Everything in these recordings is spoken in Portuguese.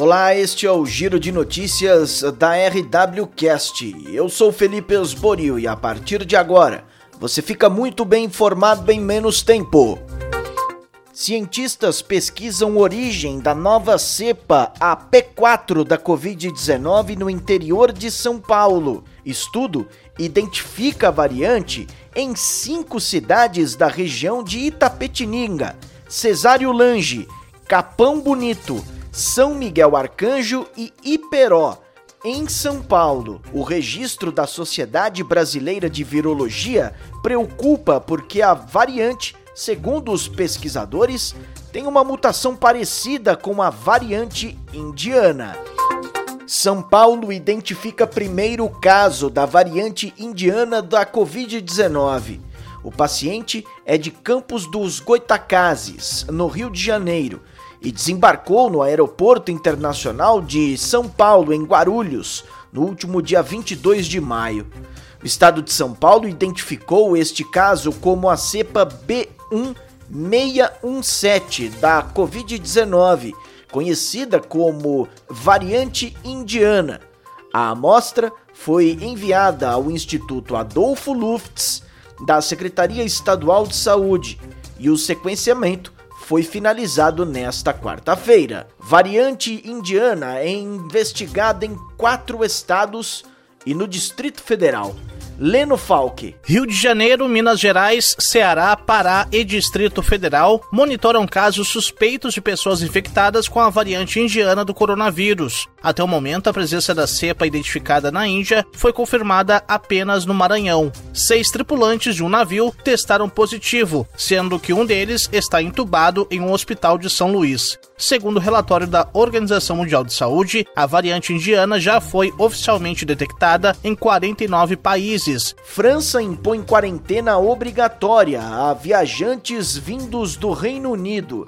Olá, este é o Giro de Notícias da RWCast. Eu sou Felipe Osborio e a partir de agora você fica muito bem informado em menos tempo. Cientistas pesquisam origem da nova cepa, a P4 da Covid-19 no interior de São Paulo. Estudo identifica a variante em cinco cidades da região de Itapetininga, Cesário Lange, Capão Bonito, São Miguel Arcanjo e Iperó. Em São Paulo, o registro da Sociedade Brasileira de Virologia preocupa porque a variante segundo os pesquisadores, tem uma mutação parecida com a variante indiana. São Paulo identifica primeiro caso da variante indiana da Covid-19. O paciente é de Campos dos Goitacazes, no Rio de Janeiro, e desembarcou no Aeroporto Internacional de São Paulo, em Guarulhos, no último dia 22 de maio. O estado de São Paulo identificou este caso como a cepa B1617 da Covid-19, conhecida como variante indiana. A amostra foi enviada ao Instituto Adolfo Lufts da Secretaria Estadual de Saúde e o sequenciamento foi finalizado nesta quarta-feira. Variante indiana é investigada em quatro estados e no Distrito Federal. Leno Falque. Rio de Janeiro, Minas Gerais, Ceará, Pará e Distrito Federal monitoram casos suspeitos de pessoas infectadas com a variante indiana do coronavírus. Até o momento, a presença da cepa identificada na Índia foi confirmada apenas no Maranhão. Seis tripulantes de um navio testaram positivo, sendo que um deles está entubado em um hospital de São Luís. Segundo o relatório da Organização Mundial de Saúde, a variante indiana já foi oficialmente detectada em 49 países. França impõe quarentena obrigatória a viajantes vindos do Reino Unido.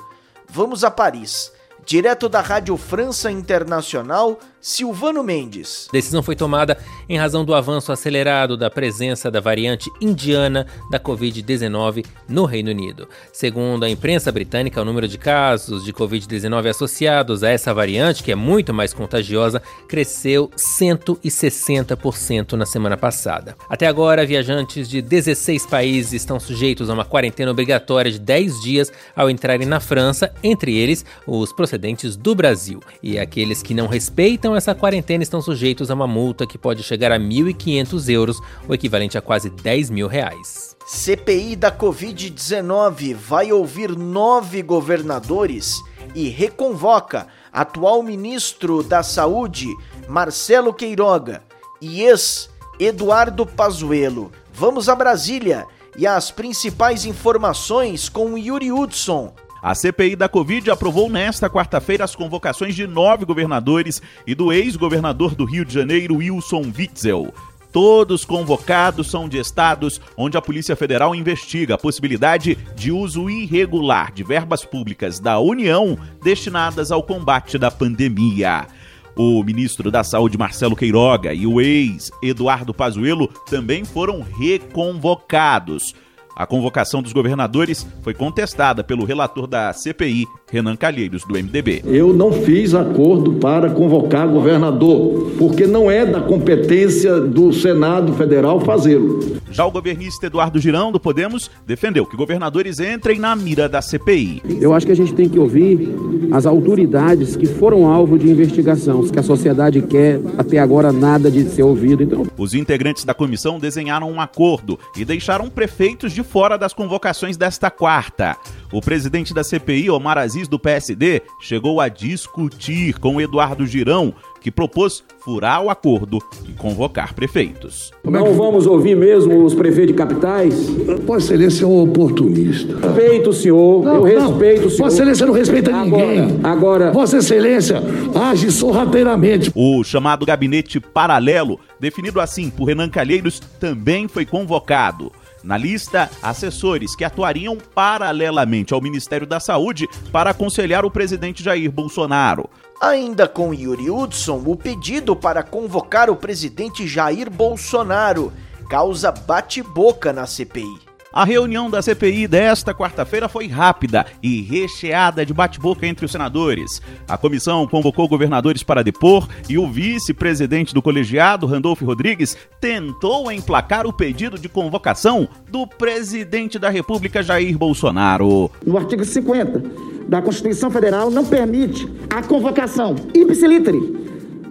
Vamos a Paris. Direto da Rádio França Internacional, Silvano Mendes. Decisão foi tomada em razão do avanço acelerado da presença da variante indiana da Covid-19 no Reino Unido. Segundo a imprensa britânica, o número de casos de Covid-19 associados a essa variante, que é muito mais contagiosa, cresceu 160% na semana passada. Até agora, viajantes de 16 países estão sujeitos a uma quarentena obrigatória de 10 dias ao entrarem na França, entre eles os procedentes do Brasil. E aqueles que não respeitam essa quarentena estão sujeitos a uma multa que pode chegar a 1.500 euros, o equivalente a quase 10 mil reais. CPI da Covid-19 vai ouvir nove governadores e reconvoca atual ministro da Saúde, Marcelo Queiroga, e ex-Eduardo Pazuello. Vamos a Brasília e as principais informações com Yuri Hudson. A CPI da Covid aprovou nesta quarta-feira as convocações de nove governadores e do ex-governador do Rio de Janeiro, Wilson Witzel. Todos convocados são de estados onde a Polícia Federal investiga a possibilidade de uso irregular de verbas públicas da União destinadas ao combate da pandemia. O ministro da Saúde, Marcelo Queiroga, e o ex Eduardo Pazuello também foram reconvocados. A convocação dos governadores foi contestada pelo relator da CPI, Renan Calheiros, do MDB. Eu não fiz acordo para convocar governador, porque não é da competência do Senado Federal fazê-lo. Já o governista Eduardo Girão, do Podemos, defendeu que governadores entrem na mira da CPI. Eu acho que a gente tem que ouvir as autoridades que foram alvo de investigação, que a sociedade quer, até agora nada de ser ouvido. Então... Os integrantes da comissão desenharam um acordo e deixaram prefeitos de fora das convocações desta quarta. O presidente da CPI, Omar Aziz, do PSD, chegou a discutir com Eduardo Girão, que propôs furar o acordo e convocar prefeitos. Não vamos ouvir mesmo os prefeitos de capitais? Vossa Excelência é um oportunista. Respeito o senhor, eu respeito o senhor. Vossa Excelência não respeita ninguém. Agora, Vossa Excelência age sorrateiramente. O chamado gabinete paralelo, definido assim por Renan Calheiros, também foi convocado. Na lista, assessores que atuariam paralelamente ao Ministério da Saúde para aconselhar o presidente Jair Bolsonaro. Ainda com Yuri Hudson, o pedido para convocar o presidente Jair Bolsonaro causa bate-boca na CPI. A reunião da CPI desta quarta-feira foi rápida e recheada de bate-boca entre os senadores. A comissão convocou governadores para depor e o vice-presidente do colegiado, Randolfo Rodrigues, tentou emplacar o pedido de convocação do presidente da República, Jair Bolsonaro. No artigo 50 da Constituição Federal não permite a convocação ipsiliteri,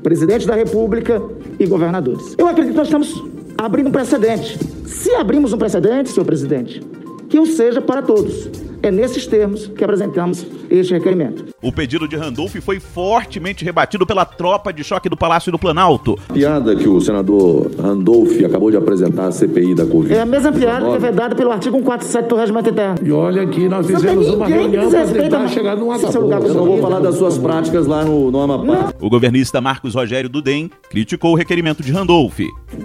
presidente da República e governadores. Eu acredito que nós estamos abrindo um precedente. Se abrimos um precedente, senhor presidente, que o seja para todos. É nesses termos que apresentamos este requerimento. O pedido de Randolph foi fortemente rebatido pela tropa de choque do Palácio do Planalto. Piada que o senador Randolph acabou de apresentar à CPI da Covid. É a mesma piada que é vedada pelo artigo 147 do Regimento Interno. E olha que nós Não fizemos uma reunião para tentar mais chegar num acordo. seu lugar Eu não vou falar das suas práticas lá no, no Amapá. O governista Marcos Rogério Dudem criticou o requerimento de Randolph.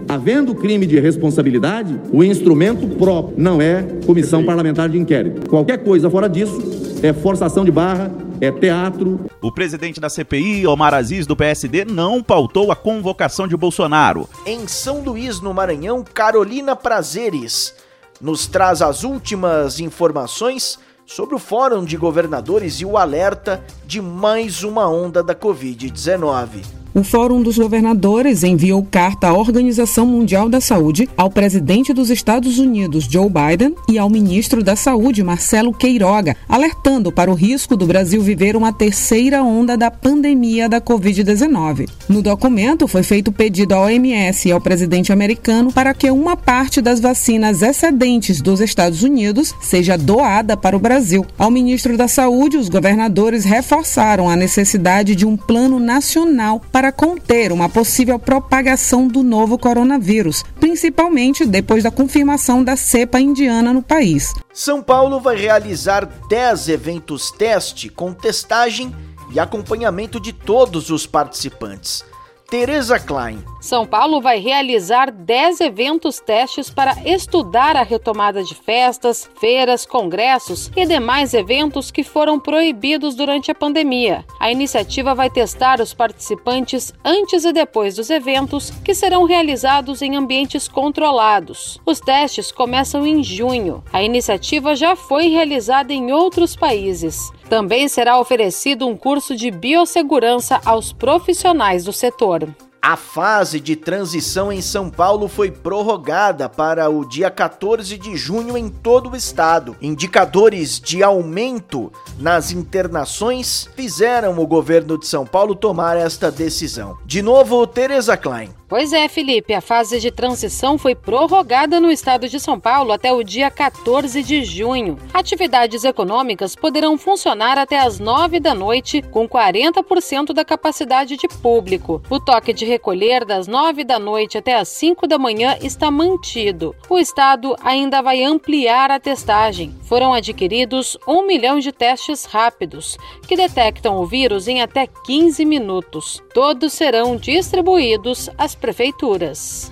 Havendo crime de responsabilidade, o instrumento próprio não é comissão parlamentar de inquérito. Qualquer coisa fora disso é forçação de barra, é teatro. O presidente da CPI, Omar Aziz, do PSD, não pautou a convocação de Bolsonaro. Em São Luís, no Maranhão, Carolina Prazeres nos traz as últimas informações sobre o Fórum de Governadores e o alerta de mais uma onda da Covid-19. O Fórum dos Governadores enviou carta à Organização Mundial da Saúde, ao presidente dos Estados Unidos, Joe Biden, e ao ministro da Saúde, Marcelo Queiroga, alertando para o risco do Brasil viver uma terceira onda da pandemia da Covid-19. No documento, foi feito pedido à OMS e ao presidente americano para que uma parte das vacinas excedentes dos Estados Unidos seja doada para o Brasil. Ao ministro da Saúde, os governadores reforçaram a necessidade de um plano nacional para para conter uma possível propagação do novo coronavírus, principalmente depois da confirmação da cepa indiana no país. São Paulo vai realizar 10 eventos teste com testagem e acompanhamento de todos os participantes. Tereza Klein. São Paulo vai realizar 10 eventos testes para estudar a retomada de festas, feiras, congressos e demais eventos que foram proibidos durante a pandemia. A iniciativa vai testar os participantes antes e depois dos eventos, que serão realizados em ambientes controlados. Os testes começam em junho. A iniciativa já foi realizada em outros países. Também será oferecido um curso de biossegurança aos profissionais do setor. A fase de transição em São Paulo foi prorrogada para o dia 14 de junho em todo o estado. Indicadores de aumento nas internações fizeram o governo de São Paulo tomar esta decisão. De novo, Tereza Klein. Pois é, Felipe, a fase de transição foi prorrogada no estado de São Paulo até o dia 14 de junho. Atividades econômicas poderão funcionar até as 9 da noite, com 40% da capacidade de público. O toque de recolher das 9 da noite até as 5 da manhã está mantido. O estado ainda vai ampliar a testagem. Foram adquiridos 1 milhão de testes rápidos, que detectam o vírus em até 15 minutos. Todos serão distribuídos às prefeituras.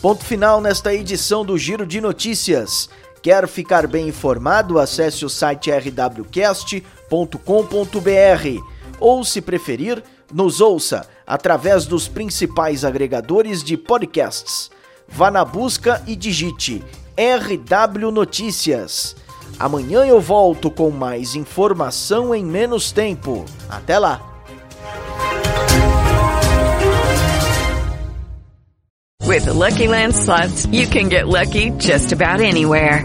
Ponto final nesta edição do Giro de Notícias. Quer ficar bem informado? Acesse o site rwcast.com.br ou, se preferir, nos ouça através dos principais agregadores de podcasts. Vá na busca e digite RW Notícias. Amanhã eu volto com mais informação em menos tempo. Até lá! With the Lucky Land slots, you can get lucky just about anywhere.